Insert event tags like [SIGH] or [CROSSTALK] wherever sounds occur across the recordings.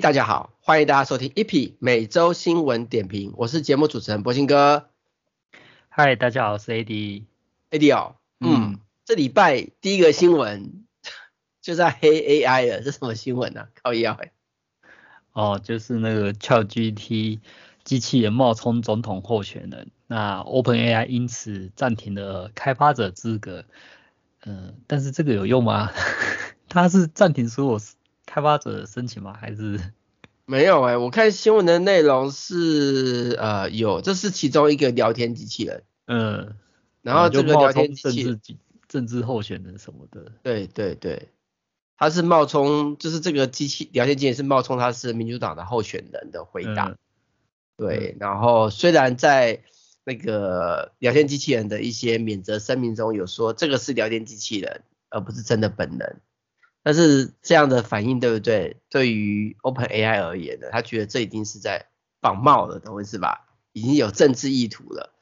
哎，大家好，欢迎大家收听 EP 每周新闻点评，我是节目主持人博兴哥。嗨，大家好，我是 AD。AD 哦，嗯，嗯这礼拜第一个新闻 [LAUGHS] 就在黑 AI 了，这什么新闻呢、啊？靠腰哎。哦，就是那个 ChatGPT 机器人冒充总统候选人，那 OpenAI 因此暂停了开发者资格。嗯、呃，但是这个有用吗？[LAUGHS] 它是暂停所有开发者申请吗？[LAUGHS] 还是没有哎、欸？我看新闻的内容是呃有，这是其中一个聊天机器人。嗯，然后这个聊天机器人，政治候选人什么的。对对对，他是冒充，就是这个机器聊天机器人是冒充他是民主党的候选人的回答。嗯、对，然后虽然在那个聊天机器人的一些免责声明中有说这个是聊天机器人，而不是真的本人，但是这样的反应对不对？对于 OpenAI 而言呢，他觉得这已经是在仿冒了，懂我意思吧？已经有政治意图了，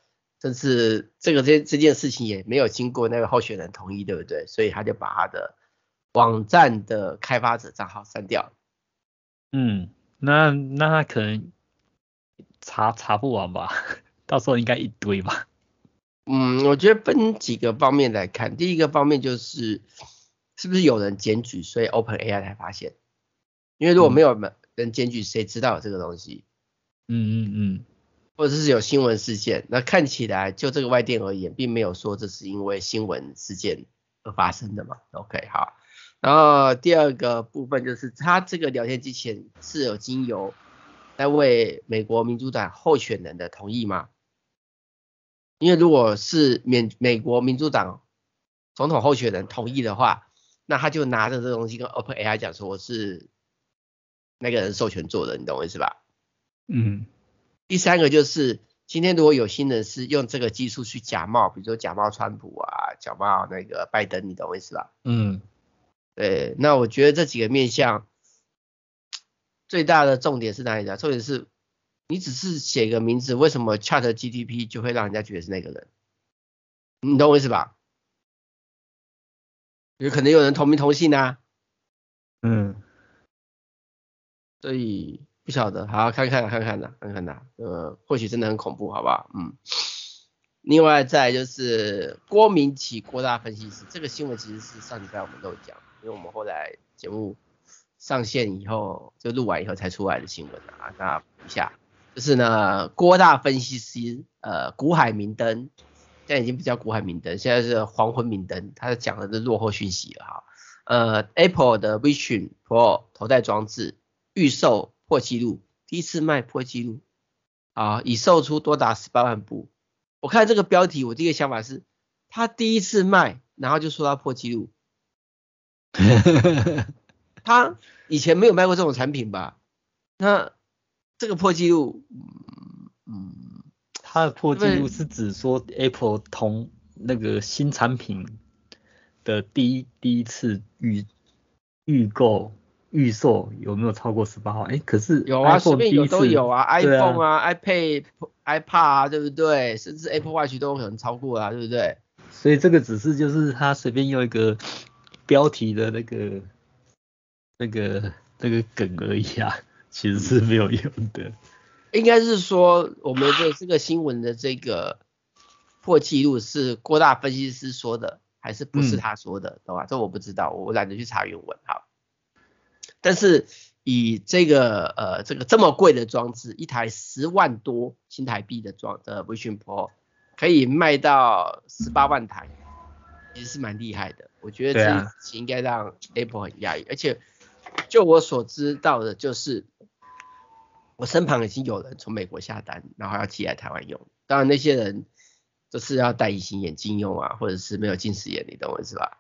甚至这个这这件事情也没有经过那个候选人同意，对不对？所以他就把他的网站的开发者账号删掉。嗯，那那他可能查查不完吧？[LAUGHS] 到时候应该一堆吧。嗯，我觉得分几个方面来看。第一个方面就是是不是有人检举，所以 OpenAI 才发现。因为如果没有人检举，谁知道有这个东西？嗯嗯嗯。或者是有新闻事件，那看起来就这个外电而言，并没有说这是因为新闻事件而发生的嘛。OK，好。然后第二个部分就是，他这个聊天机器人是有经由那位美国民主党候选人的同意吗？因为如果是美美国民主党总统候选人同意的话，那他就拿着这东西跟 OpenAI 讲说我是那个人授权做的，你懂我意思吧？嗯。第三个就是今天如果有心人是用这个技术去假冒，比如说假冒川普啊，假冒那个拜登，你懂我意思吧？嗯。对，那我觉得这几个面向最大的重点是哪里呢？重点是。你只是写个名字，为什么 ChatGPT 就会让人家觉得是那个人？你懂我意思吧？有可能有人同名同姓啊。嗯。所以不晓得，好，看看看看的，看看的，呃，或许真的很恐怖，好不好？嗯。另外再就是郭明奇郭大分析师，这个新闻其实是上礼拜我们都讲，因为我们后来节目上线以后就录完以后才出来的新闻啊，那补一下。就是呢，郭大分析师，呃，古海明灯，现在已经不叫股海明灯，现在是黄昏明灯，他讲的是落后讯息了哈。呃，Apple 的 Vision Pro 头戴装置预售破纪录，第一次卖破纪录，啊，已售出多达十八万部。我看这个标题，我第一个想法是，他第一次卖，然后就说他破纪录，[LAUGHS] 他以前没有卖过这种产品吧？那。这个破纪录，嗯嗯，它的破纪录是指说 Apple 同那个新产品的第一第一次预预购预售有没有超过十八号？哎，可是有啊，随便有都有啊，iPhone 啊，啊，iPad、iPad 啊，对不对？甚至 Apple Watch 都有可能超过啊，对不对？所以这个只是就是他随便用一个标题的那个那个那个梗而已啊。其实是没有用的，应该是说我们的这个新闻的这个破纪录是郭大分析师说的，还是不是他说的，懂吧？这我不知道，我懒得去查原文哈。但是以这个呃这个这么贵的装置，一台十万多新台币的装的 Vision Pro 可以卖到十八万台，其实是蛮厉害的。我觉得这应该让 Apple 很讶异，而且就我所知道的，就是。我身旁已经有人从美国下单，然后要寄来台湾用。当然那些人都是要戴隐形眼镜用啊，或者是没有近视眼，你懂我意思吧？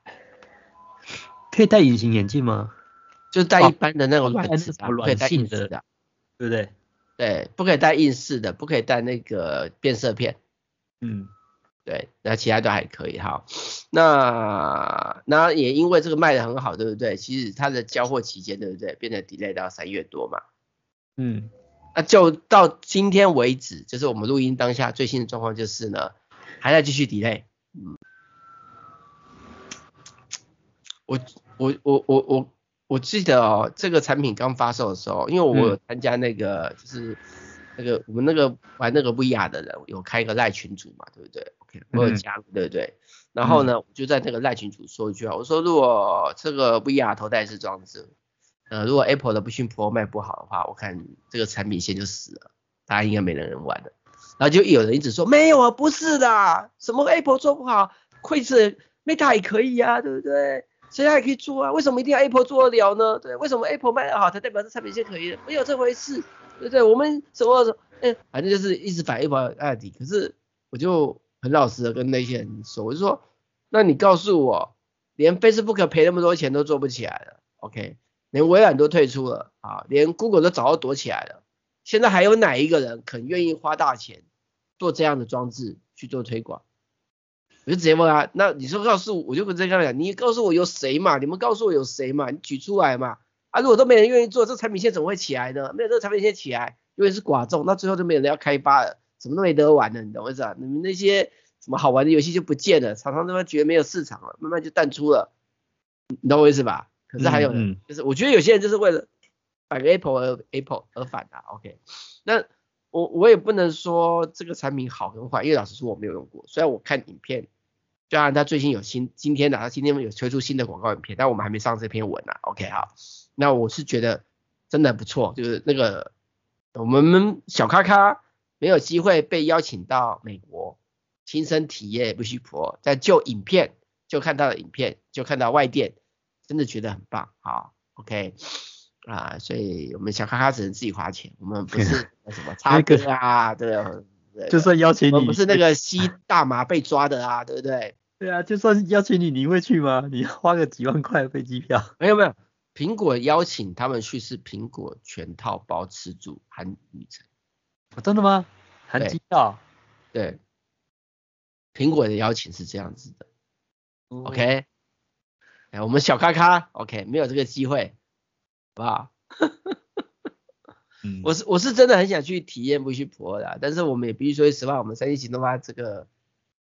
可以戴隐形眼镜吗？就是戴一般的那种软式的，不可以戴硬式的，对不对？对，不可以戴硬式的，不可以戴那个变色片。嗯，对，那其他都还可以哈。那那也因为这个卖得很好，对不对？其实它的交货期间，对不对？变得 delay 到三月多嘛。嗯。那就到今天为止，就是我们录音当下最新的状况就是呢，还在继续 delay。嗯，我我我我我我记得哦，这个产品刚发售的时候，因为我有参加那个，就是那个我们那个玩那个 VR 的人有开一个赖群组嘛，对不对？OK，我有加入，对不对？然后呢，我就在那个赖群组说一句话，我说如果这个 VR 头戴式装置，呃，如果 Apple 的 Vision Pro 卖不好的话，我看这个产品线就死了，大家应该没人人玩的。然后就有人一直说没有啊，不是的，什么 Apple 做不好，亏是 Meta 也可以、啊，对不对？谁还可以做啊？为什么一定要 Apple 做得了呢？对，为什么 Apple 卖得好才代表这产品线可以？没有这回事，对不对？我们什么什么，哎，反正就是一直反 Apple 案底。可是我就很老实的跟那些人说，我就说，那你告诉我，连 Facebook 赔那么多钱都做不起来了，OK？连微软都退出了啊，连 Google 都早就躲起来了，现在还有哪一个人肯愿意花大钱做这样的装置去做推广？我就直接问他，那你说告诉我，我就直接跟他讲，你告诉我有谁嘛？你们告诉我有谁嘛？你举出来嘛？啊，如果都没人愿意做，这产品线怎么会起来呢？没有这个产品线起来，因为是寡众，那最后就没有人要开发了，什么都没得玩了，你懂我意思啊？你们那些什么好玩的游戏就不见了，厂商他妈觉得没有市场了，慢慢就淡出了，你懂我意思吧？可是还有人，嗯嗯就是我觉得有些人就是为了反 Apple 而 Apple 而反的，OK？那我我也不能说这个产品好跟坏，因为老实说我没有用过，虽然我看影片。虽然他最近有新今天的，他今天有推出新的广告影片，但我们还没上这篇文呢、啊。OK 好，那我是觉得真的不错，就是那个我们小咖咖没有机会被邀请到美国亲身体验 Vision Pro，在就影片就看到的影片就看到外电，真的觉得很棒。好，OK 啊，所以我们小咖咖只能自己花钱，我们不是 [LAUGHS] 什么插歌啊，对。就算邀请你，不是那个吸大麻被抓的啊，对不对？对啊，就算邀请你，你会去吗？你花个几万块飞机票？[LAUGHS] 没有没有，苹果邀请他们去是苹果全套包吃住含旅程。哦，真的吗？含机票？对，苹果的邀请是这样子的。嗯、OK，哎，我们小咖咖，OK，没有这个机会，好不好？[LAUGHS] 我是我是真的很想去体验 Vision Pro 的，但是我们也必须说实话，我们三星行动吧这个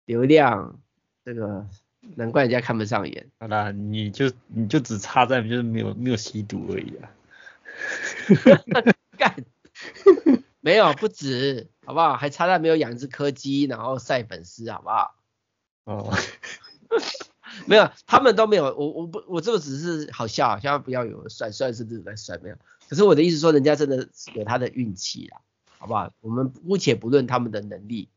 流量，这个难怪人家看不上眼。好啦，你就你就只差在就是没有没有吸毒而已啊。[LAUGHS] 干，没有不止，好不好？还差在没有养只柯基，然后晒粉丝，好不好？哦，[LAUGHS] 没有，他们都没有，我我不我这个只是好笑，千万不要有算算是不是在帅没有。可是我的意思说，人家真的有他的运气啦，好不好？我们姑且不论他们的能力，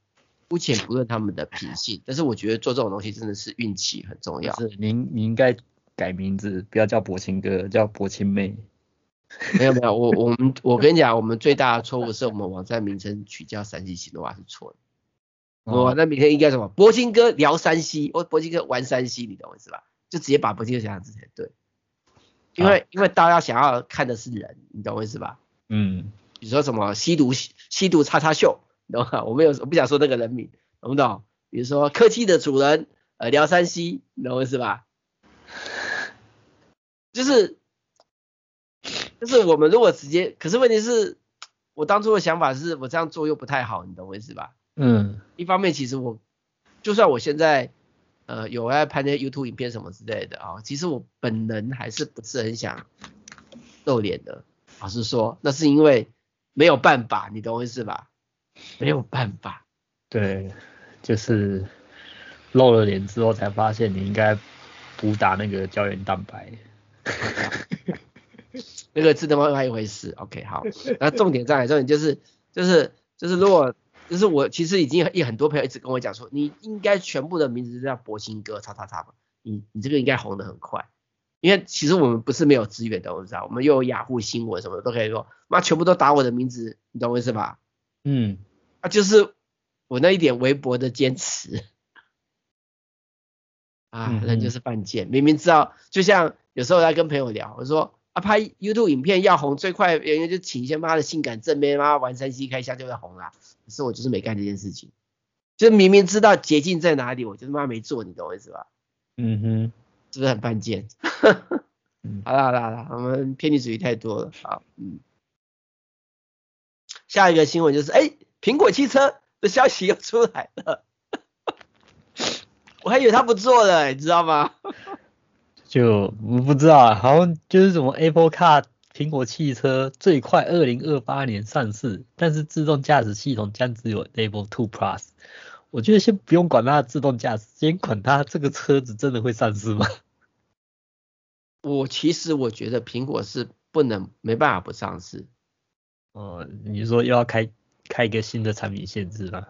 姑且不论他们的品性，但是我觉得做这种东西真的是运气很重要。是，您你应该改名字，不要叫薄情哥，叫薄情妹。没有没有，我我们我跟你讲，我们最大的错误是我们网站名称取叫三七行的话是错的。我网站名称应该什么？铂金哥聊山西我铂金哥玩山西你懂我意思吧？就直接把铂金哥写上字才对。因为因为大家想要看的是人，你懂我意思吧？嗯，比如说什么吸毒吸毒叉叉秀，你懂吗？我没有我不想说那个人名，懂不懂？比如说科技的主人，呃，聊山西你懂我意思吧？就是就是我们如果直接，可是问题是，我当初的想法是我这样做又不太好，你懂我意思吧？嗯，一方面其实我就算我现在。呃，有在拍那些 YouTube 影片什么之类的啊、哦，其实我本人还是不是很想露脸的。老实说，那是因为没有办法，你懂我意思吧？没有办法。对，就是露了脸之后才发现你应该补打那个胶原蛋白。[LAUGHS] 那个是他妈另外一回事。OK，好，那重点在，重点就是就是就是如果。就是我其实已经有很多朋友一直跟我讲说，你应该全部的名字都叫博兴哥叉叉叉嘛，你你这个应该红的很快，因为其实我们不是没有资源的，我们知道，我们又有雅虎新闻什么的都可以说，妈全部都打我的名字，你懂我意思吧？嗯，啊就是我那一点微薄的坚持，啊人就是犯贱，明明知道，就像有时候我在跟朋友聊，我说。啊，拍 YouTube 影片要红最快原因就请一些妈的性感正妹妈玩三 C 开箱就会红啦。可是我就是没干这件事情，就明明知道捷径在哪里，我就是妈没做，你懂我意思吧？嗯哼，是不是很犯贱？[LAUGHS] 好了好了好了，我们偏离主义太多了。好，嗯，下一个新闻就是，哎、欸，苹果汽车的消息又出来了，[LAUGHS] 我还以为他不做了，你知道吗？就我不知道啊，好像就是什么 Apple Car 苹果汽车最快二零二八年上市，但是自动驾驶系统将只有 Level Two Plus。我觉得先不用管它的自动驾驶，先管它这个车子真的会上市吗？[LAUGHS] 我其实我觉得苹果是不能没办法不上市。哦，你说又要开开一个新的产品限制吗？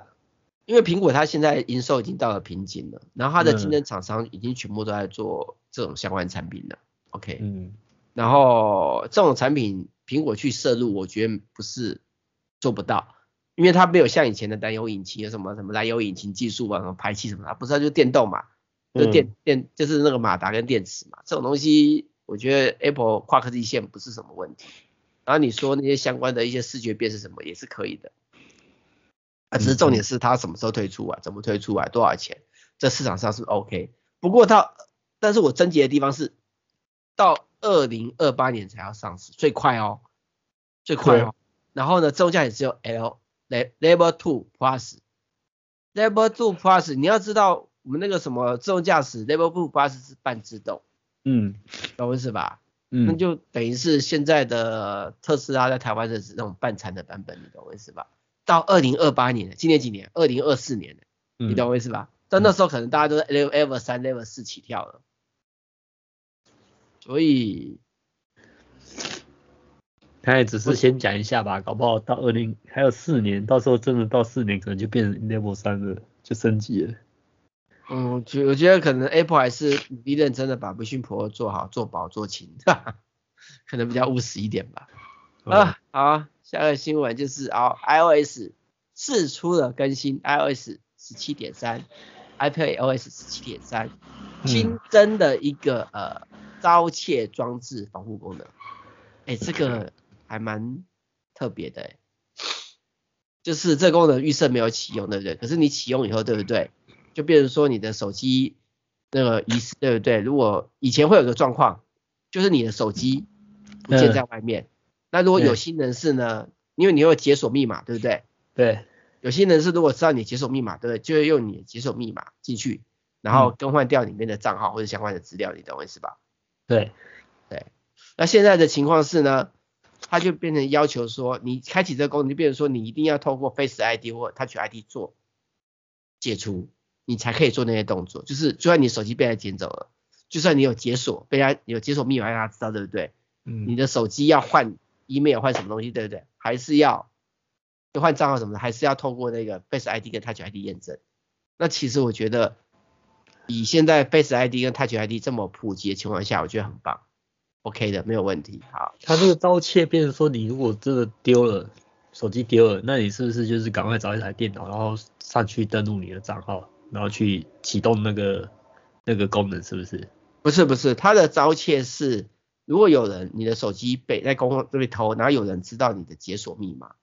因为苹果它现在营收已经到了瓶颈了，然后它的竞争厂商已经全部都在做这种相关产品了。OK，嗯，然后这种产品苹果去涉入，我觉得不是做不到。因为它没有像以前的燃油引擎，有什么什么燃油引擎技术啊，什么排气什么的，不是它就是电动嘛，就电、嗯、电就是那个马达跟电池嘛，这种东西我觉得 Apple 跨科技线不是什么问题。然后你说那些相关的一些视觉辨识什么也是可以的，啊，只是重点是它什么时候推出啊，怎么推出啊，多少钱，这市场上是 OK。不过它，但是我征集的地方是到二零二八年才要上市，最快哦，最快哦。然后呢，自动驾驶只有 L。Level Two Plus，Level Two Plus，你要知道我们那个什么自动驾驶 Level Two Plus 是半自动，嗯，懂我意思吧？嗯，那就等于是现在的特斯拉在台湾的是那种半残的版本，你懂我意思吧？到二零二八年，今年几年？二零二四年，你懂我意思吧？到、嗯、那时候可能大家都是 Level 三、Level 四起跳了，所以。他也只是先讲一下吧，搞不好到二零还有四年，到时候真的到四年可能就变成 Level 三了，就升级了。嗯，就我觉得可能 Apple 还是努力认真的把 Vision Pro 做好、做薄、做轻，可能比较务实一点吧。嗯、啊，好，下个新闻就是啊，iOS 四出了更新，iOS 十七点三，iPadOS 十七点三，新增的一个呃遭窃装置防护功能。哎、欸，这个。还蛮特别的，就是这个功能预设没有启用，对不对？可是你启用以后，对不对？就变成说你的手机那个遗失，对不对？如果以前会有个状况，就是你的手机不见在外面，那如果有心人士呢？因为你有解锁密码，对不对？对，有心人士如果知道你解锁密码，对不对？就会用你的解锁密码进去，然后更换掉里面的账号或者相关的资料，你懂我意思吧？对，对。那现在的情况是呢？它就变成要求说，你开启这个功能，就变成说你一定要透过 Face ID 或 Touch ID 做解除，你才可以做那些动作。就是就算你手机被他捡走了，就算你有解锁，被他有解锁密码让他知道，对不对？嗯。你的手机要换 email 换什么东西，对不对？还是要就换账号什么的，还是要透过那个 Face ID 跟 Touch ID 验证。那其实我觉得，以现在 Face ID 跟 Touch ID 这么普及的情况下，我觉得很棒。OK 的，没有问题。好，他这个盗窃，变成说你如果真的丢了手机丢了，那你是不是就是赶快找一台电脑，然后上去登录你的账号，然后去启动那个那个功能，是不是？不是不是，他的盗窃是如果有人你的手机被在公共这里偷，然后有人知道你的解锁密码，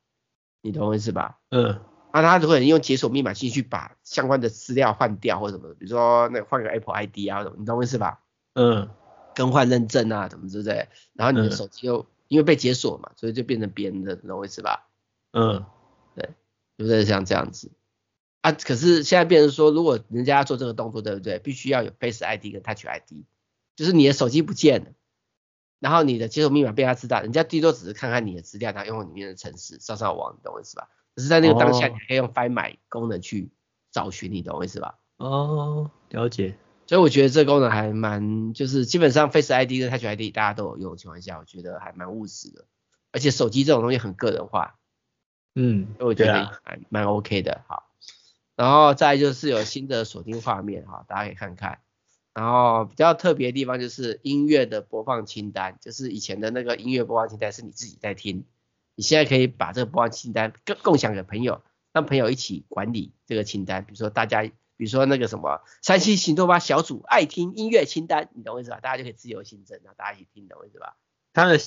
你懂我意思吧？嗯。啊他如果用解锁密码进去把相关的资料换掉或者什么，比如说那换个 Apple ID 啊你懂我意思吧？嗯。更换认证啊，怎么之类，然后你的手机又因为被解锁嘛，所以就变成别人的，你懂我意思吧？嗯，对，就是像这样子啊。可是现在变成说，如果人家要做这个动作，对不对？必须要有 Face ID 跟 Touch ID，就是你的手机不见了，然后你的解锁密码被他知道，人家最多只是看看你的资料，然后用里面的程式上上网，你懂我意思吧？可是在那个当下，你可以用 Find My 功能去找寻，你懂我意思吧？哦，了解。所以我觉得这个功能还蛮，就是基本上 Face ID 跟 Touch ID 大家都有用的情况下，我觉得还蛮务实的。而且手机这种东西很个人化，嗯，所以我觉得还蛮 OK 的。好，然后再就是有新的锁定画面哈，大家可以看看。然后比较特别的地方就是音乐的播放清单，就是以前的那个音乐播放清单是你自己在听，你现在可以把这个播放清单共共享给朋友，让朋友一起管理这个清单，比如说大家。比如说那个什么山西行动吧小组爱听音乐清单，你懂我意思吧？大家就可以自由新增，然后大家一起听，懂我意思吧？他的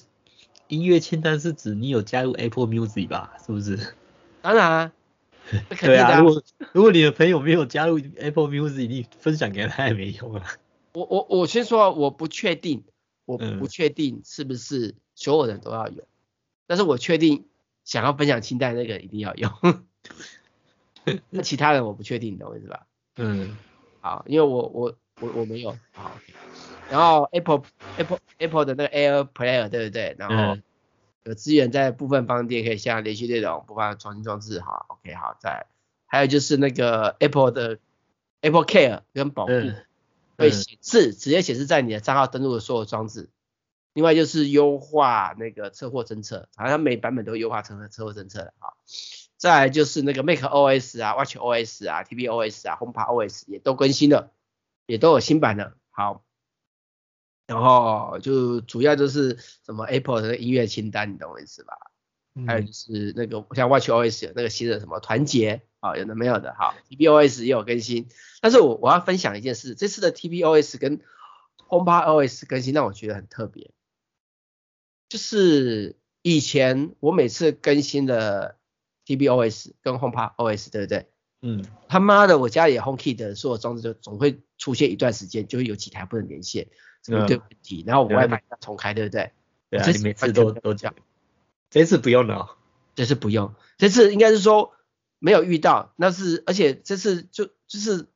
音乐清单是指你有加入 Apple Music 吧？是不是？当然啊，[LAUGHS] 对啊。如果如果你的朋友没有加入 Apple Music，你分享给他也没用啊。[LAUGHS] 我我我先说，我不确定，我不确定是不是所有人都要有，嗯、但是我确定想要分享清单那个一定要有。[LAUGHS] 那其他人我不确定，懂我意思吧？嗯，好，因为我我我我没有，好，然后 Apple Apple Apple 的那个 Air Player 对不对？然后有资源在部分商店可以下连续内容，播放重新装置。好，OK，好，再还有就是那个 Apple 的 Apple Care 跟保护、嗯、会显示直接显示在你的账号登录的所有装置。另外就是优化那个车祸侦测，好像每版本都优化车车祸侦测的啊。再来就是那个 Mac OS 啊、Watch OS 啊、tvOS 啊、HomePod OS 也都更新了，也都有新版的。好，然后就主要就是什么 Apple 的音乐清单，你懂我意思吧？嗯、还有就是那个像 Watch OS 有那个新的什么团结啊，有的没有的。好，TBOS 也有更新。但是我我要分享一件事，这次的 TBOS 跟 HomePod OS 更新让我觉得很特别，就是以前我每次更新的。TBOS 跟 HomePod OS 对不对？嗯，他妈的，我家里 HomeKit 的所有装置就总会出现一段时间，就会有几台不能连线，这个对问题，嗯、然后我 WiFi 要重开，对不对？对啊，你每次都都讲，这次不用了、哦，这次不用，这次应该是说没有遇到，那是而且这次就就是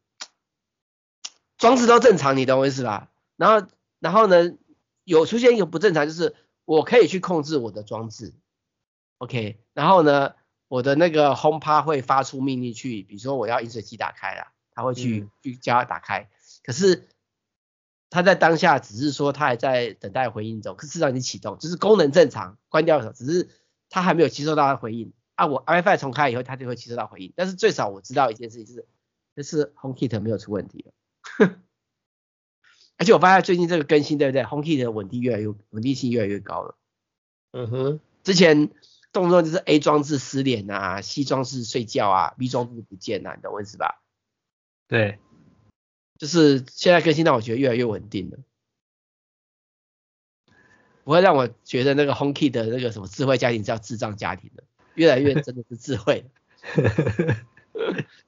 装置都正常，你懂我意思吧？然后然后呢，有出现一个不正常，就是我可以去控制我的装置，OK，然后呢？我的那个 HomePod 会发出命令去，比如说我要饮水机打开了，它会去、嗯、去叫它打开。可是它在当下只是说它还在等待回应中，可是至少已经启动，就是功能正常，关掉的时候只是它还没有接收到它回应啊。我 WiFi 重开以后，它就会接收到回应。但是最少我知道一件事情，就是就是 HomeKit 没有出问题了。[LAUGHS] 而且我发现最近这个更新，对不对？HomeKit 的稳定越来越稳定性越来越高了。嗯哼，之前。动不动就是 A 装置失联啊，C 装置睡觉啊，B 装置不见啊，你懂我意思吧？对，就是现在更新让我觉得越来越稳定了，不会让我觉得那个 HomeKit 的那个什么智慧家庭叫智障家庭了，越来越真的是智慧。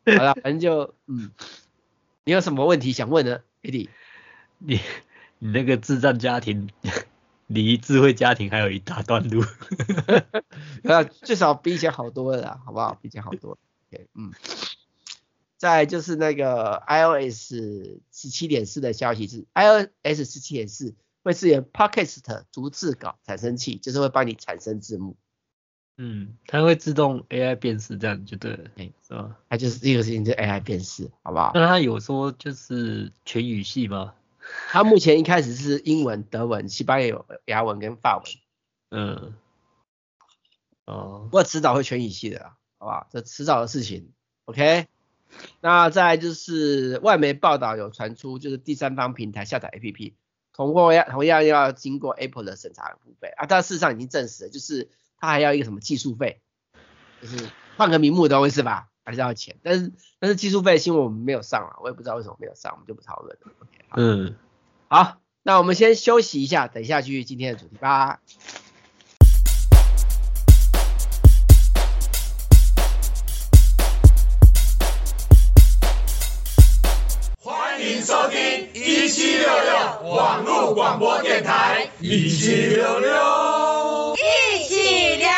好了，反正就嗯，你有什么问题想问呢，Eddie？你你那个智障家庭。离智慧家庭还有一大段路，[LAUGHS] 啊至少比以前好多了啦，好不好？比以前好多了。Okay, 嗯，再就是那个 iOS 十七点四的消息是，iOS 十七点四会支援 Podcast 逐字稿产生器，就是会帮你产生字幕。嗯，它会自动 AI 辨识，这样就对了，欸、是吧？它就是这个事情，就 AI 辨识，好不好？那它有说就是全语系吗？它目前一开始是英文、德文、西班牙文跟法文。嗯。哦。不过迟早会全语系的啦，好不好？这迟早的事情。OK。那再就是外媒报道有传出，就是第三方平台下载 APP，同样要同样要经过 Apple 的审查付费啊。但事实上已经证实了，就是它还要一个什么技术费，就是换个名目的意思吧，还是要钱。但是但是技术费新闻我们没有上了，我也不知道为什么没有上，我们就不讨论了。OK。嗯，好，那我们先休息一下，等一下继续今天的主题吧。广播电台，一起聊聊，一起聊聊。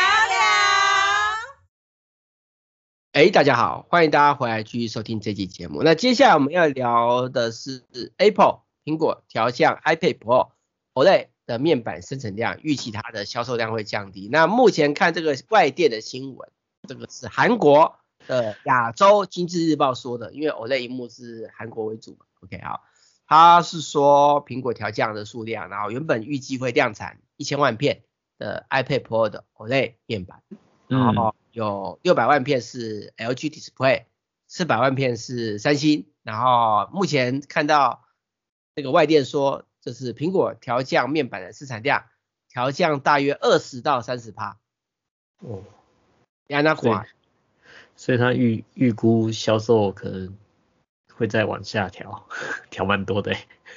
哎，大家好，欢迎大家回来继续收听这期节目。那接下来我们要聊的是 Apple 苹果调降 iPad Pro OLED 的面板生产量，预期它的销售量会降低。那目前看这个外电的新闻，这个是韩国的亚洲经济日报说的，因为 OLED 萤幕是韩国为主嘛。OK，好，他是说苹果调降的数量，然后原本预计会量产一千万片的 iPad Pro 的 OLED 面板，然后。有六百万片是 LG Display，四百万片是三星，然后目前看到那个外电说，这是苹果调降面板的市产量，调降大约二十到三十趴。哦，亚那款，所以他预预估销售可能会再往下调，[LAUGHS] 调蛮多的。[LAUGHS]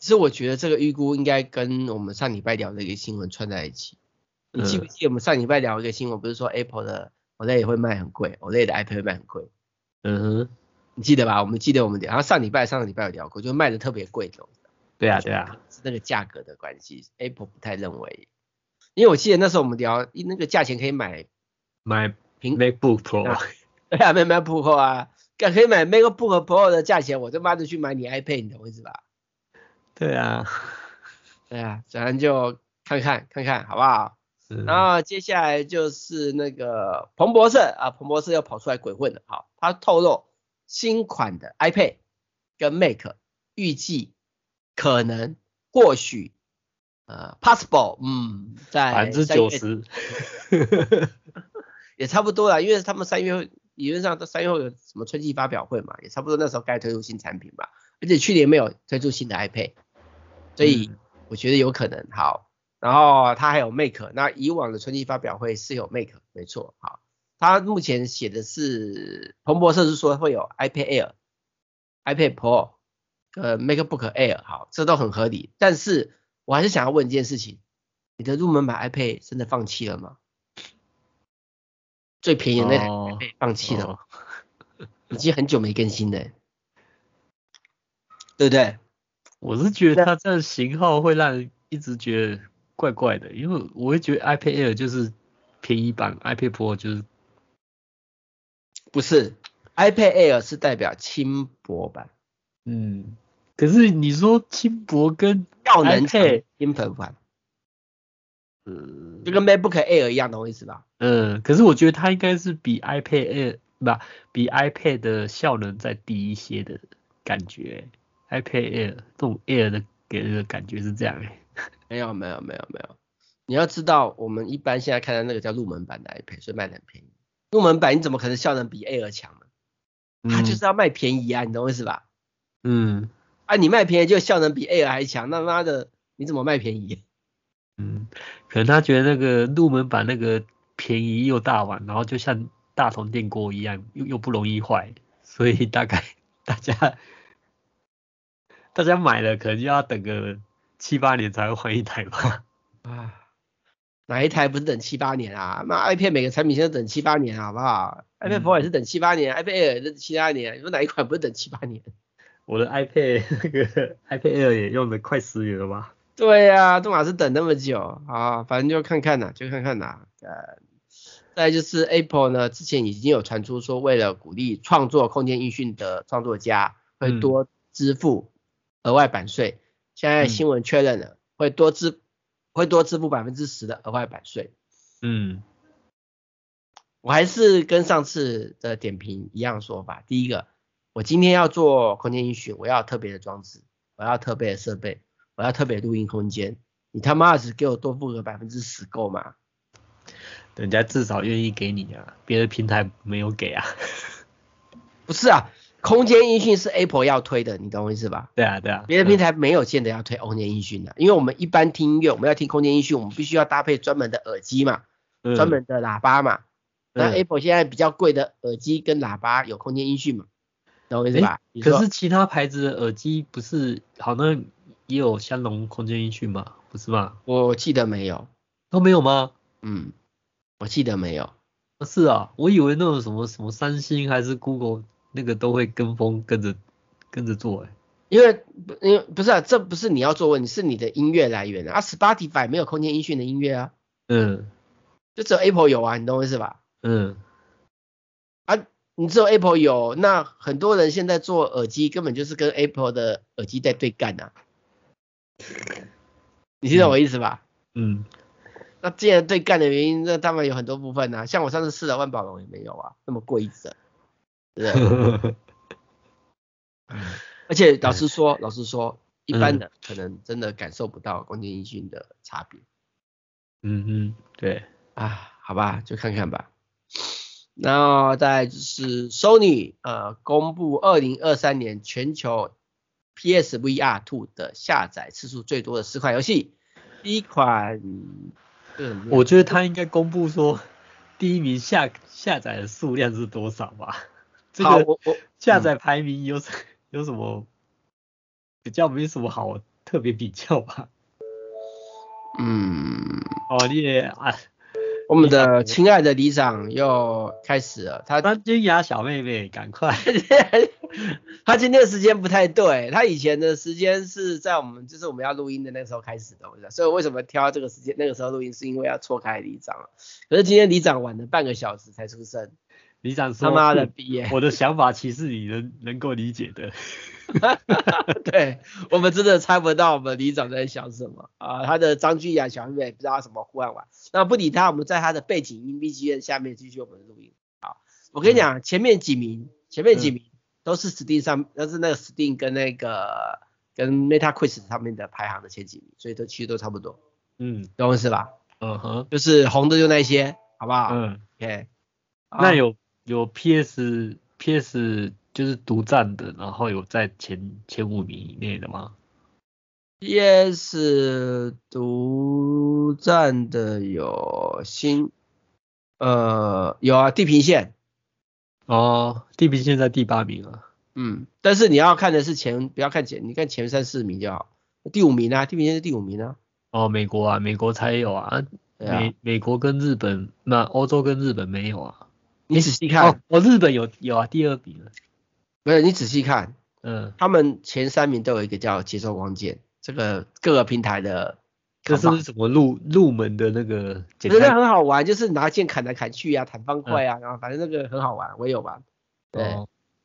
其实我觉得这个预估应该跟我们上礼拜聊的一个新闻串在一起。你记不记得我们上礼拜聊一个新闻，不是说 Apple 的 OLED 也会卖很贵，OLED 的 iPad 会卖很贵。嗯哼，你记得吧？我们记得我们聊，然后上礼拜上个礼拜有聊过，就卖的特别贵这种。对啊对啊，是那个价格的关系，Apple 不太认为。因为我记得那时候我们聊，那个价钱可以买买苹 MacBook Pro，[LAUGHS] 对啊，买 MacBook Pro 啊，可以买 MacBook Pro 的价钱，我他妈的去买你 iPad，你懂我意思吧？对啊，对啊，咱就看看看看好不好？是。然后接下来就是那个彭博社啊，彭博社又跑出来鬼混了，好，他透露新款的 iPad 跟 Mac 预计可能或许呃 possible，嗯，在百分之九十，[LAUGHS] 也差不多了，因为他们三月理论上都三月后有什么春季发表会嘛，也差不多那时候该推出新产品吧，而且去年没有推出新的 iPad。所以我觉得有可能好，然后它还有 Make，那以往的春季发表会是有 Make，没错，好，它目前写的是彭博社是说会有 iPad Air、iPad Pro、呃 MacBook Air，好，这都很合理，但是我还是想要问一件事情，你的入门版 iPad 真的放弃了吗？最便宜的那台 iPad 放弃了吗？哦、[LAUGHS] 已经很久没更新了，对不对？我是觉得它这个型号会让人一直觉得怪怪的，因为我会觉得 iPad Air 就是便宜版，iPad Pro 就是不是 iPad Air 是代表轻薄版，嗯，可是你说轻薄跟效能强轻薄版，嗯，就跟 MacBook Air 一样，懂我意思吧？嗯，可是我觉得它应该是比 iPad Air 吧比 iPad 的效能再低一些的感觉。iPad Air 这种 Air 的给人的感觉是这样哎，没有没有没有没有，你要知道我们一般现在看到那个叫入门版的 iPad，所以卖的很便宜。入门版你怎么可能效能比 Air 强呢？它就是要卖便宜啊，你懂我意思吧？嗯，啊你卖便宜就效能比 Air 还强，那妈的你怎么卖便宜？嗯，可能他觉得那个入门版那个便宜又大碗，然后就像大同电锅一样，又又不容易坏，所以大概大家。大家买了可能就要等个七八年才会换一台吧？啊，哪一台不是等七八年啊？那 iPad 每个产品现在等七八年，好不好？iPad Pro 也是等七八年，嗯，iPad Air 也是七八年，你说哪一款不是等七八年？[LAUGHS] 我的 iPad 那个 iPad Air 也用了快十年了吧？对呀，啊，都嘛是等那么久啊，反正就看看呐，就看看呐。呃，再就是 Apple 呢，之前已经有传出说，为了鼓励创作空间音讯的创作家，会多支付，嗯。额外版税，现在新闻确认了，会多支、嗯、会多支付百分之十的额外版税。嗯，我还是跟上次的点评一样说法。第一个，我今天要做空间音讯，我要特别的装置，我要特别的设备，我要特别录音空间。你他妈只给我多付个百分之十够吗？人家至少愿意给你啊，别的平台没有给啊。[LAUGHS] 不是啊。空间音讯是 Apple 要推的，你懂我意思吧？对啊，对啊。别的平台没有见得要推空间音讯的，因为我们一般听音乐，我们要听空间音讯，我们必须要搭配专门的耳机嘛，专门的喇叭嘛。那 Apple 现在比较贵的耳机跟喇叭有空间音讯嘛？懂我意思吧？可是其他牌子的耳机不是好像也有相容空间音讯吗？不是吗？我记得没有。都没有吗？嗯，我记得没有。是啊，我以为那种什么什么三星还是 Google。那个都会跟风跟着跟着做哎，因为因为不是啊，这不是你要做问题，是你的音乐来源啊。啊，Spotify 没有空间音讯的音乐啊，嗯，就只有 Apple 有啊，你懂我意思吧？嗯，啊，你只有 Apple 有，那很多人现在做耳机根本就是跟 Apple 的耳机在对干啊，你听懂我意思吧？嗯，那既然对干的原因，那当然有很多部分啊，像我上次试了万宝龙也没有啊，那么贵一只。对，[LAUGHS] 而且老实说，老实说，一般的可能真的感受不到空间音讯的差别。嗯嗯，对啊，好吧，就看看吧。然后再就是 Sony 呃公布二零二三年全球 PSVR 2的下载次数最多的四款游戏，第一款，我觉得他应该公布说第一名下下载的数量是多少吧。[LAUGHS] 这个我我下载排名有什有什么比较没什么好特别比较吧？嗯，哦你也啊，我们的亲爱的里长又开始了，他张君雅小妹妹赶快，[LAUGHS] 他今天的时间不太对，他以前的时间是在我们就是我们要录音的那个时候开始的，所以为什么挑这个时间那个时候录音，是因为要错开里长，可是今天里长晚了半个小时才出生。里长说：“他妈的逼！我的想法其实你能能够理解的。[LAUGHS] 对，我们真的猜不到我们李长在想什么啊！他的张君雅小妹妹不知道什么胡玩玩，那不理他，我们在他的背景音 BGM 下面继续我们的录音。好，我跟你讲，前面几名，前面几名都是 Steam 上，都是那个 Steam 跟那个跟 Metacritic 上面的排行的前几名，所以都其实都差不多。嗯，懂我意思吧？嗯哼，就是红的就那些，好不好？嗯，OK。那有有 PS PS 就是独占的，然后有在前前五名以内的吗？PS 独占的有新，呃，有啊，地平线。哦，地平线在第八名啊。嗯，但是你要看的是前，不要看前，你看前三四名就好。第五名啊，地平线是第五名啊。哦，美国啊，美国才有啊。美啊美国跟日本，那欧洲跟日本没有啊。你仔细看，哦，日本有有啊，第二名了。没有，你仔细看，嗯，他们前三名都有一个叫节奏光剑，这个各个平台的，这是不是什么入入门的那个？觉得很好玩，就是拿剑砍来砍去啊，砍方块啊，然后反正那个很好玩，我也有玩。对，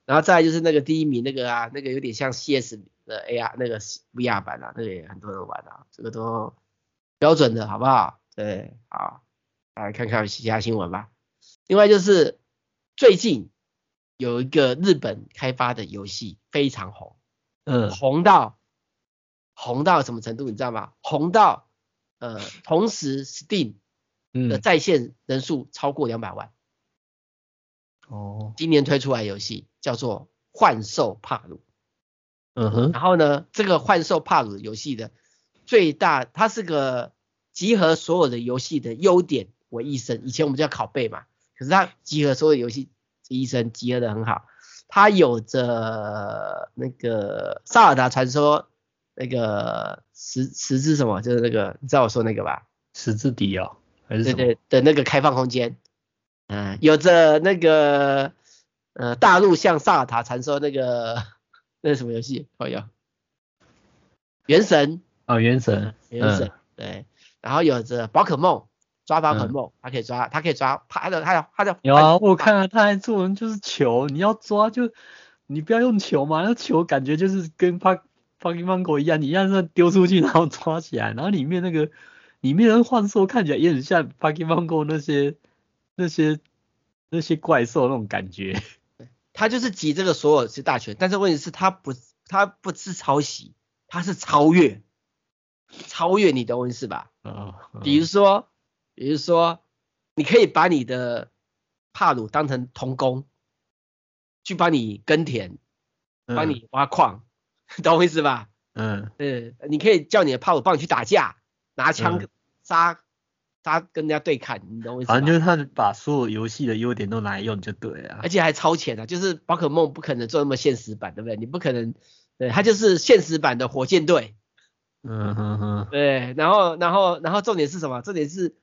然后再来就是那个第一名那个啊，那个有点像 CS 的 AR 那个 VR 版啊，那个也很多人玩啊，这个都标准的好不好？对，好，来看看其他新闻吧。另外就是最近有一个日本开发的游戏非常红，嗯，红到红到什么程度你知道吗？红到呃同时 Steam 的在线人数超过两百万。哦，今年推出来游戏叫做《幻兽帕鲁》。嗯哼，然后呢，这个《幻兽帕鲁》游戏的最大，它是个集合所有的游戏的优点为一身。以前我们叫拷贝嘛。可是它集合所有游戏医生集合的很好，它有着那个萨尔达传说那个十十字什么，就是那个你知道我说那个吧？十字底哦，还是什么？对对的那个开放空间，嗯，有着那个呃大陆像萨尔达传说那个 [LAUGHS] 那是什么游戏？哦有，原神哦原神原神对，然后有着宝可梦。抓宝可梦，他可以抓，他可以抓，他的他的他的。有啊，我看到他还做人就是球，你要抓就你不要用球嘛，那球感觉就是跟帕帕金芒果一样，你让它丢出去然后抓起来，然后里面那个里面的幻兽看起来也很像帕金芒果那些那些那些怪兽那种感觉。他就是集这个所有是大全，但是问题是他不他不是抄袭，他是超越超越，你懂我意思吧？嗯，比如说。比如说，你可以把你的帕鲁当成童工，去帮你耕田，帮你挖矿，嗯、[LAUGHS] 懂我意思吧？嗯，嗯，你可以叫你的帕鲁帮你去打架，拿枪杀杀跟人家对抗，你懂我意思吧？反正就是他把所有游戏的优点都拿来用就对了，而且还超前啊！就是宝可梦不可能做那么现实版，对不对？你不可能，对，它就是现实版的火箭队。嗯哼哼，对，然后然后然后重点是什么？重点是。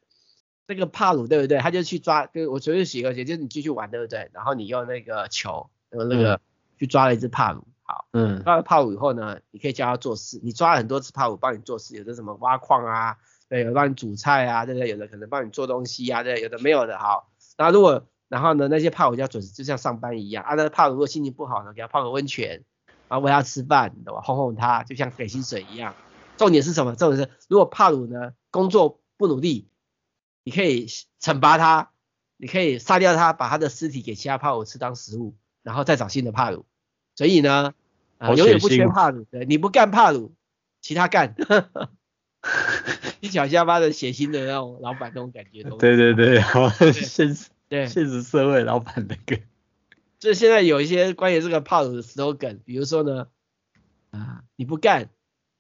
那个帕鲁对不对？他就去抓，就我随便写个写，就是你继续玩对不对？然后你用那个球，用那个去抓了一只帕鲁，好，嗯，抓了帕鲁以后呢，你可以教他做事，你抓了很多次帕鲁帮你做事，有的什么挖矿啊，对，有的帮你煮菜啊，对不对？有的可能帮你做东西啊，对，有的没有的，好，然后如果然后呢，那些帕鲁就要准时，就像上班一样啊。那帕鲁如果心情不好呢，给他泡个温泉，然后喂他吃饭，对吧？哄哄他，就像给薪水一样。重点是什么？重点是如果帕鲁呢工作不努力。你可以惩罚他，你可以杀掉他，把他的尸体给其他帕鲁吃当食物，然后再找新的帕鲁。所以呢，啊，永远不缺帕鲁。对，你不干帕鲁，其他干。一脚下巴的血腥的那种老板那种感觉。对对对，好现实，对现实社会老板那个。所以现在有一些关于这个帕鲁的 slogan，比如说呢，啊，你不干，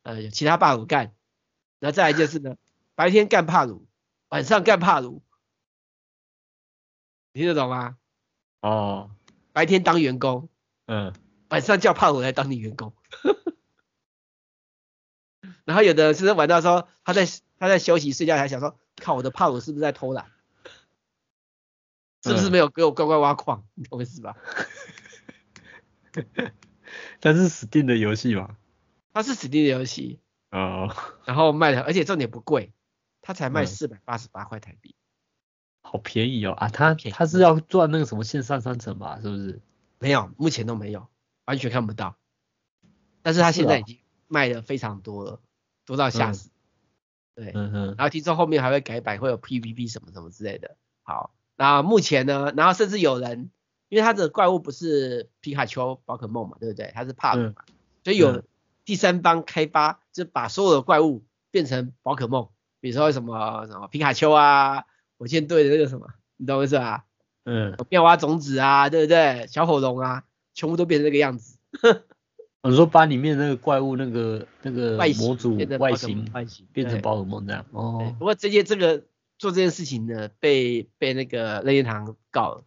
呃，有其他帕鲁干。那再来就是呢，白天干帕鲁。晚上干帕鲁，你听得懂吗？哦，白天当员工，嗯，晚上叫帕鲁来当你员工。[LAUGHS] 然后有的是玩到说他在他在休息睡觉，还想说，看我的帕鲁是不是在偷懒？是不是没有给我乖乖挖矿？你懂意思吧？[LAUGHS] 但是 Steam 的游戏嘛，它是 Steam 的游戏，哦，然后卖的，而且重点不贵。他才卖四百八十八块台币，好便宜哦啊！他他是要赚那个什么线上商城吧？是不是？没有，目前都没有，完全看不到。但是他现在已经卖的非常多了，多到吓死。对，嗯哼。然后听说后面还会改版，会有 PVP 什么什么之类的。好，那目前呢，然后甚至有人，因为他的怪物不是皮卡丘宝可梦嘛，对不对？他是帕鲁嘛，嗯、所以有第三方开发，就把所有的怪物变成宝可梦，比如说什么什么皮卡丘啊，火箭队的那个什么，你懂我意思吧？嗯，妙蛙种子啊，对不对？小火龙啊，全部都变成这个样子。[LAUGHS] 我说把里面那个怪物那个那个模组外形外形变成宝可梦这样。哦。不过这件这个做这件事情呢，被被那个任天堂告了，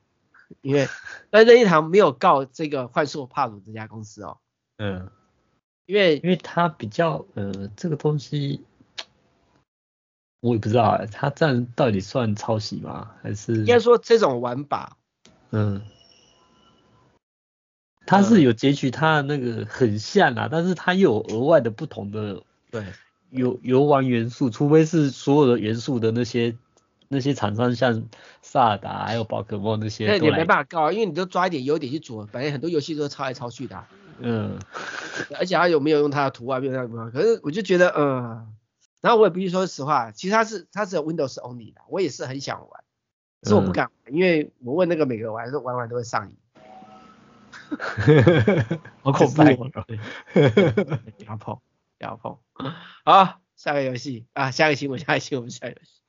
因为 [LAUGHS] 但任天堂没有告这个幻兽帕鲁这家公司哦。嗯。因为因为它比较呃这个东西。我也不知道哎，他这样到底算抄袭吗？还是应该说这种玩法，嗯，他是有截取他的那个很像啊，但是他又有额外的不同的对游游玩元素，除非是所有的元素的那些那些厂商像萨尔达还有宝可梦那些，那你没办法告，因为你都抓一点优点去做，反正很多游戏都是抄来抄去的，嗯，而且他有没有用他的图案，没有用他的图案，可是我就觉得嗯。然后我也必须说实话，其实它是它是有 Windows only 的，我也是很想玩，可是我不敢玩，嗯、因为我问那个每个玩，说玩完都会上瘾，[LAUGHS] 好恐怖，不要碰，不要碰。好，下个游戏啊，下个新闻，下个新闻，下个游戏。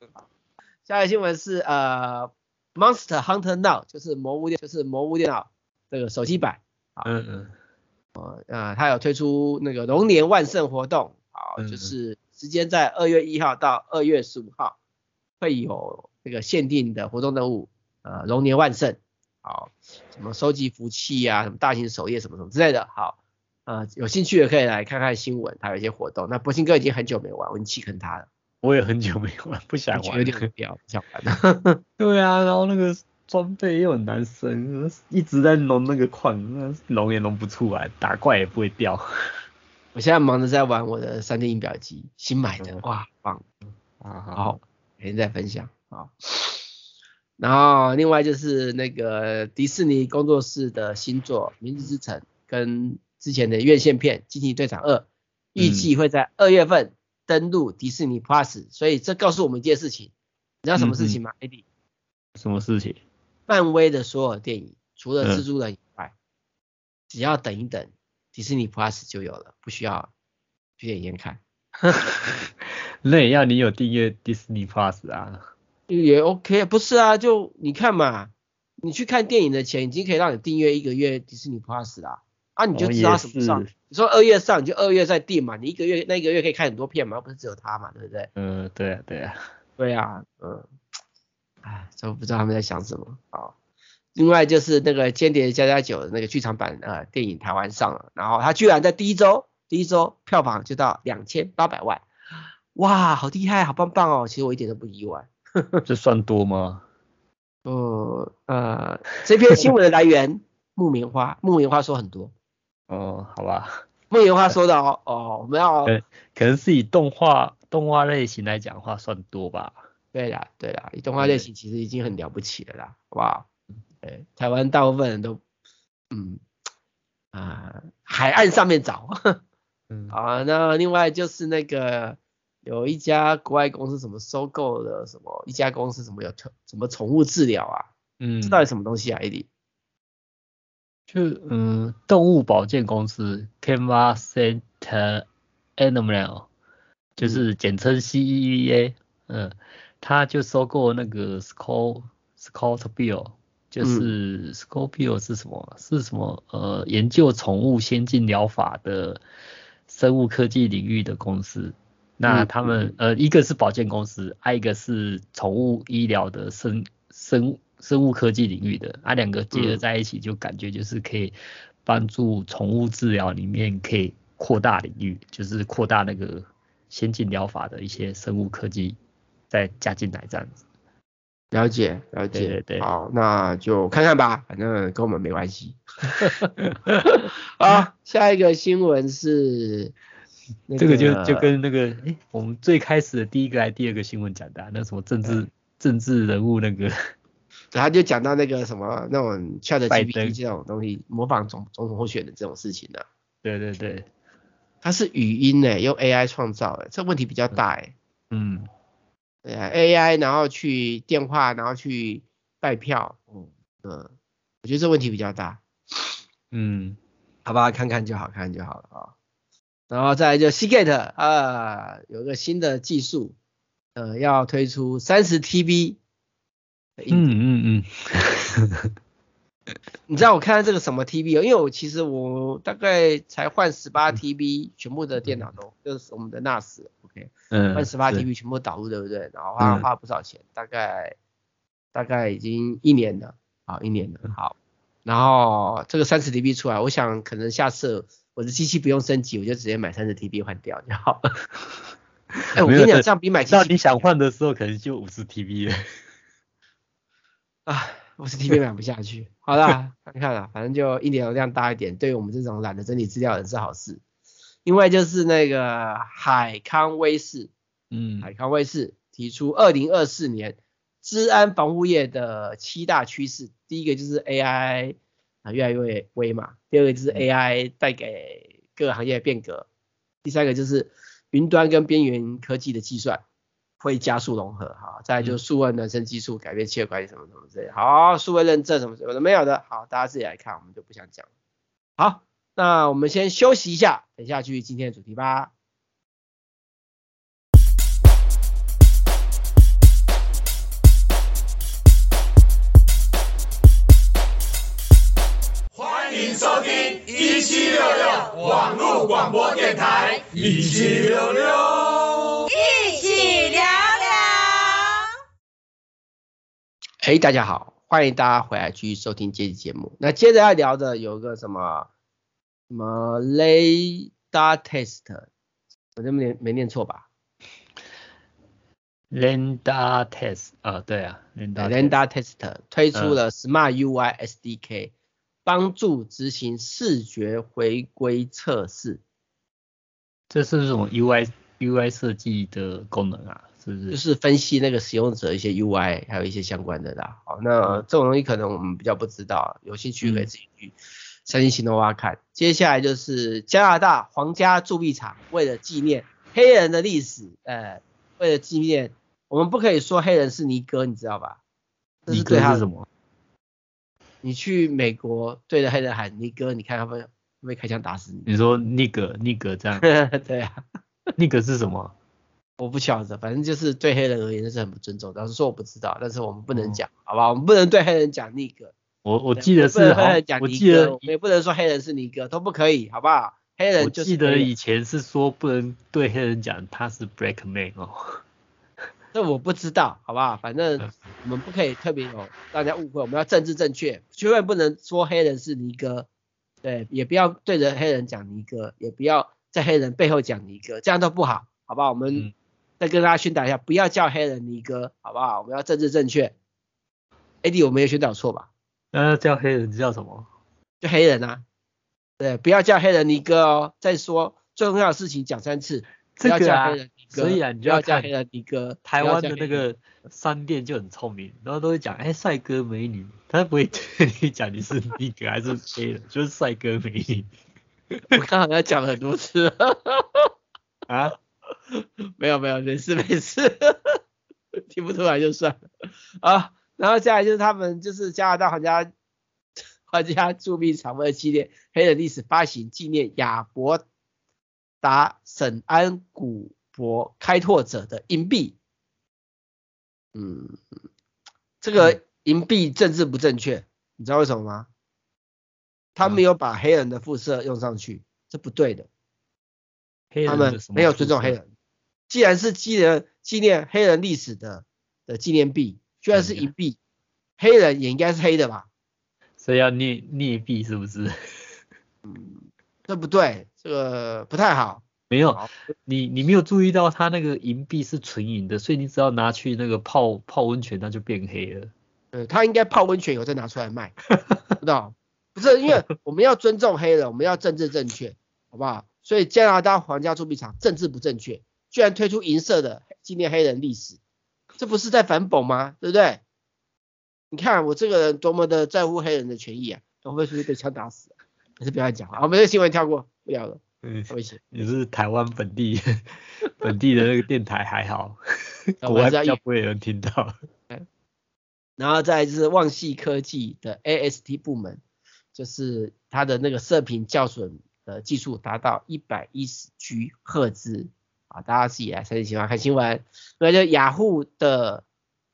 下个新闻是呃，Monster Hunter Now，就是魔物电，就是魔物电脑这个手机版。嗯嗯。呃呃，它有推出那个龙年万圣活动，好，就是。嗯时间在二月一号到二月十五号，会有这个限定的活动任务，呃，龙年万圣，好，什么收集福气啊，什么大型首页什么什么之类的，好，呃，有兴趣的可以来看看新闻，还有一些活动。那博兴哥已经很久没玩，我已经弃坑他了。我也很久没玩，不想玩，有点很屌，不想玩。[LAUGHS] 对啊，然后那个装备又很难升，一直在弄那个矿，那弄也弄不出来，打怪也不会掉。我现在忙着在玩我的 3D 印表机，新买的，哇，棒，啊好，好，每天再分享啊。[SNIFFS] 然后另外就是那个迪士尼工作室的新作《明日之城》跟之前的院线片《惊奇队长二》，预计会在二月份登陆迪士尼 Plus，所以这告诉我们一件事情，你知道什么事情吗？AD？什么事情？漫威的所有电影，除了蜘蛛人以外，嗯、只要等一等。迪士尼 Plus 就有了，不需要去电影院看。[LAUGHS] 那也要你有订阅迪士尼 Plus 啊。也 OK，不是啊，就你看嘛，你去看电影的钱已经可以让你订阅一个月迪士尼 Plus 啦。啊，你就知道什么上。哦、你说二月上，你就二月再订嘛，你一个月那一个月可以看很多片嘛，不是只有他嘛，对不对？嗯，对啊，对啊，对啊，嗯，哎，都不知道他们在想什么啊。另外就是那个《间谍加加九》的那个剧场版呃电影台湾上了，然后它居然在第一周第一周票房就到两千八百万，哇，好厉害，好棒棒哦！其实我一点都不意外。[LAUGHS] 这算多吗？呃呃，这篇新闻的来源 [LAUGHS] 木棉花，木棉花说很多。哦，好吧。木棉花说的哦，哦，我们要可能是以动画动画类型来讲的话算多吧。对啦对啦，以动画类型其实已经很了不起了啦，好不好？对，台湾大部分人都，嗯，啊、呃，海岸上面找，嗯，[LAUGHS] 啊，那另外就是那个有一家国外公司什么收购了什么一家公司什么有什么宠物治疗啊，嗯，这到底什么东西啊，AD？就嗯，动物保健公司 Canva Center Animal，就是简称 CEVA，嗯，他就收购那个 Scott Scott Bill。就是 Scorpio 是什么？是什么？呃，研究宠物先进疗法的生物科技领域的公司。那他们呃，一个是保健公司，还、啊、一个是宠物医疗的生生生物科技领域的，啊，两个结合在一起，就感觉就是可以帮助宠物治疗里面可以扩大领域，就是扩大那个先进疗法的一些生物科技再加进来这样子。了解，了解，对，对，好，那就看看吧，反正跟我们没关系。[LAUGHS] 啊，下一个新闻是、那个，这个就就跟那个，哎、欸，我们最开始的第一个还第二个新闻讲的、啊，那什么政治、嗯、政治人物那个，然后就讲到那个什么那种 ChatGPT 这种东西，模仿总总统候选的这种事情呢、啊。对对对，它是语音诶，用 AI 创造诶，这问题比较大诶。嗯，对啊，AI 然后去电话，然后去拜票，嗯嗯，我觉得这问题比较大。嗯，好吧，看看就好，看看就好了啊。然后再来就 Seagate 啊，有个新的技术，呃，要推出三十 TB。嗯嗯嗯。[LAUGHS] 你知道我看到这个什么 TB 哦？因为我其实我大概才换十八 TB，全部的电脑都就是我们的 NAS，OK，嗯，换十八 TB 全部导入，对不对？然后花花了不少钱，大概大概已经一年了，好一年了，好。然后这个三十 TB 出来，我想可能下次我的机器不用升级，我就直接买三十 TB 换掉就好了。[LAUGHS] 哎，我跟你讲，这样比买机器，想换的时候可能就五十 TB 了。啊。五十 TB 买不下去，好啦，看看啦，反正就一点流量大一点，对于我们这种懒得整理资料的人是好事。因为就是那个海康威视，嗯，海康威视提出二零二四年治安防护业的七大趋势，第一个就是 AI 啊越来越威嘛，第二个就是 AI 带给各个行业的变革，第三个就是云端跟边缘科技的计算。会加速融合，哈，再来就是数位孪生技术改变企业管理什么什么之类，好，数位认证什么什么的没有的，好，大家自己来看，我们就不想讲。好，那我们先休息一下，等一下继续今天的主题吧。欢迎收听一七六六网络广播电台，一七六六。嘿，大家好，欢迎大家回来继续收听这期节目。那接着要聊的有个什么什么 Lambda test，我这么念没念错吧？Lambda test 啊，对啊，Lambda test 推出了 Smart UI SDK，帮助执行视觉回归测试。这是这种 UI UI 设计的功能啊。是是就是分析那个使用者一些 UI，还有一些相关的啦。好，那这种东西可能我们比较不知道，有兴趣可以自己去三星行动挖看。接下来就是加拿大皇家铸币厂为了纪念黑人的历史，呃，为了纪念，我们不可以说黑人是尼哥，你知道吧？尼哥是什么？你去美国对着黑人喊尼哥，你看他们会不会开枪打死你？你说尼哥尼哥这样？[LAUGHS] 对啊，尼哥是什么？我不晓得，反正就是对黑人而言，这是很不尊重。老实说我不知道，但是我们不能讲，嗯、好吧？我们不能对黑人讲尼哥。我我记得是，对黑人讲尼哥，也不能说黑人是尼哥，都不可以，好不好？黑人就是。我记得以前是说不能对黑人讲他是 black man 哦。[LAUGHS] 这我不知道，好不好？反正我们不可以特别有大家误会，我们要政治正确，绝对不能说黑人是尼哥，对，也不要对着黑人讲尼哥，也不要在黑人背后讲尼哥，这样都不好，好不好？我们。嗯再跟大家宣导一下，不要叫黑人尼哥，好不好？我们要政治正确。AD，我没有宣导错吧？那叫黑人叫什么？就黑人啊。对，不要叫黑人尼哥哦。再说最重要的事情讲三次，不要叫黑人尼哥。所以啊，你就要叫黑人尼哥。台湾的那个商店就很聪明，然后都会讲，哎，帅哥美女，他不会对你讲你是尼哥还是黑人，[LAUGHS] 就是帅哥美女。我刚好要讲了很多次。[LAUGHS] 啊？[LAUGHS] 没有没有，没事没事，[LAUGHS] 听不出来就算了啊。然后接下来就是他们就是加拿大皇家 [LAUGHS] 皇家铸币厂为了纪念黑人历史，发行纪念亚伯达沈安古柏开拓者的银币。嗯，这个银币政治不正确，你知道为什么吗？他没有把黑人的肤色用上去，这不对的。他们没有尊重黑人。既然是纪念纪念黑人历史的的纪念币，居然是银币，黑人也应该是黑的吧？所以要镍镍币是不是？嗯，这不对，这个不太好。没有，你你没有注意到它那个银币是纯银的，所以你只要拿去那个泡泡温泉，它就变黑了。对，他应该泡温泉以后再拿出来卖，[LAUGHS] 知道？不是，因为我们要尊重黑人，我们要政治正确，好不好？所以加拿大皇家铸币厂政治不正确。居然推出银色的纪念黑人历史，这不是在反讽吗？对不对？你看我这个人多么的在乎黑人的权益啊，会不会是被枪打死？还是不要讲啊？我们这新闻跳过，不聊了。嗯，危险。你是台湾本地 [LAUGHS] 本地的那个电台还好，[LAUGHS] 国外比较不会有人听到。[LAUGHS] 然后再就是旺系科技的 AST 部门，就是它的那个射频校准的技术达到一百一十 G 赫兹啊，大家自己来三七看新闻。那就雅虎的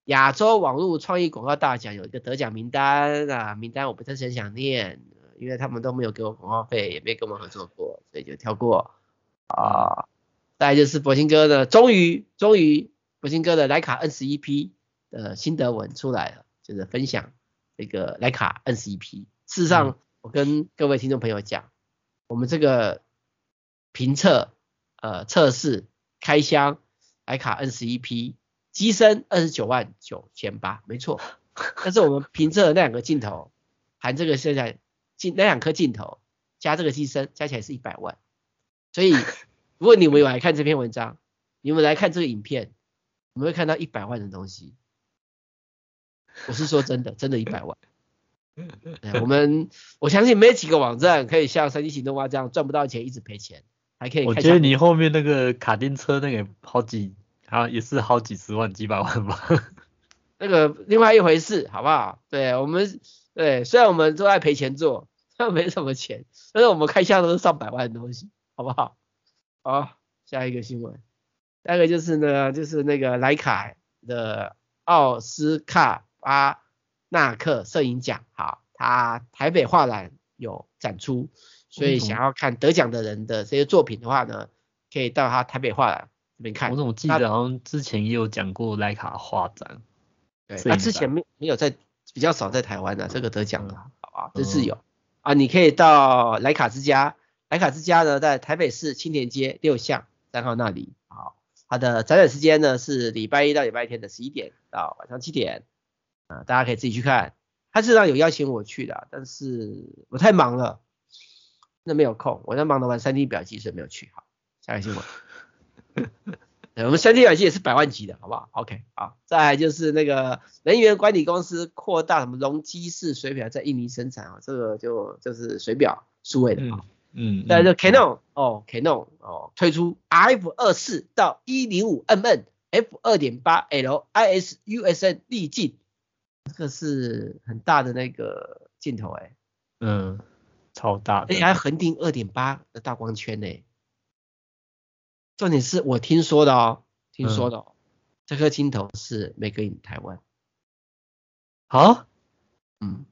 亚洲网络创意广告大奖有一个得奖名单啊，名单我不是很想念，因为他们都没有给我广告费，也没跟我们合作过，所以就跳过啊。再来就是柏青哥的，终于终于柏青哥的徕卡 N 十一 P。的，心得文出来了，就是分享这个徕卡 N 十一 P。事实上，我跟各位听众朋友讲，我们这个评测、呃测试、开箱徕卡 N 十一 P，机身二十九万九千八，没错。但是我们评测的那两个镜头，含这个现在镜那两颗镜头加这个机身，加起来是一百万。所以，如果你们有来看这篇文章，你们来看这个影片，我们会看到一百万的东西。我是说真的，真的一百万。我们我相信没几个网站可以像三 D 行动蛙这样赚不到钱一直赔钱，还可以。我觉得你后面那个卡丁车那个好几，好也是好几十万、几百万吧。[LAUGHS] 那个另外一回事，好不好？对我们对，虽然我们都在赔钱做，虽然没什么钱，但是我们开箱都是上百万的东西，好不好？好，下一个新闻，下一个就是呢，就是那个莱卡的奥斯卡。巴纳克摄影奖，好，他台北画廊有展出，所以想要看得奖的人的这些作品的话呢，可以到他台北画廊这边看。我怎么记得好像之前也有讲过莱卡画展，对，他之前没没有在比较少在台湾的这个得奖的，好吧，这是有啊，你可以到莱卡之家，莱卡之家呢在台北市青田街六巷三号那里，好，它的展览时间呢是礼拜一到礼拜天的十一点到晚上七点。啊，大家可以自己去看。他事实上有邀请我去的，但是我太忙了，那没有空。我在忙着玩三 D 表机，所以没有去。好，下个新闻。我们三 D 表机也是百万级的，好不好？OK，好。再来就是那个能源管理公司扩大什么容积式水表在印尼生产啊，这个就就是水表数位的啊。嗯。再来就 Canon 哦，Canon 哦，推出 RF 二四到一零五 mm f 二点八 L ISUSN 滤镜。这个是很大的那个镜头哎，嗯，超大，而且还恒定二点八的大光圈呢。重点是我听说的哦，听说的，哦，嗯、这颗镜头是 Made in 台湾。啊？嗯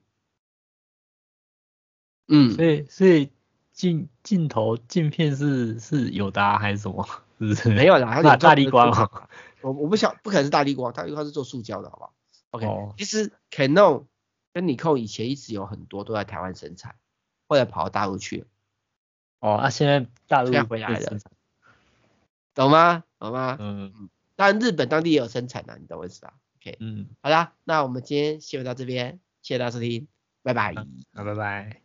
嗯，所以所以镜镜头镜片是是友达还是什么？是是没有啦，它是大力光。我我不想不可能是大力光，大力光是做塑胶的，好不好？OK，、哦、其实 Canon 跟尼康以前一直有很多都在台湾生产，后来跑到大陆去了。哦，啊，现在大陆回来了，懂吗？懂吗？嗯，当然日本当地也有生产的、啊，你懂我意思吧？OK，嗯，好啦，那我们今天先到这边，谢谢大家收听，拜拜。好，拜拜。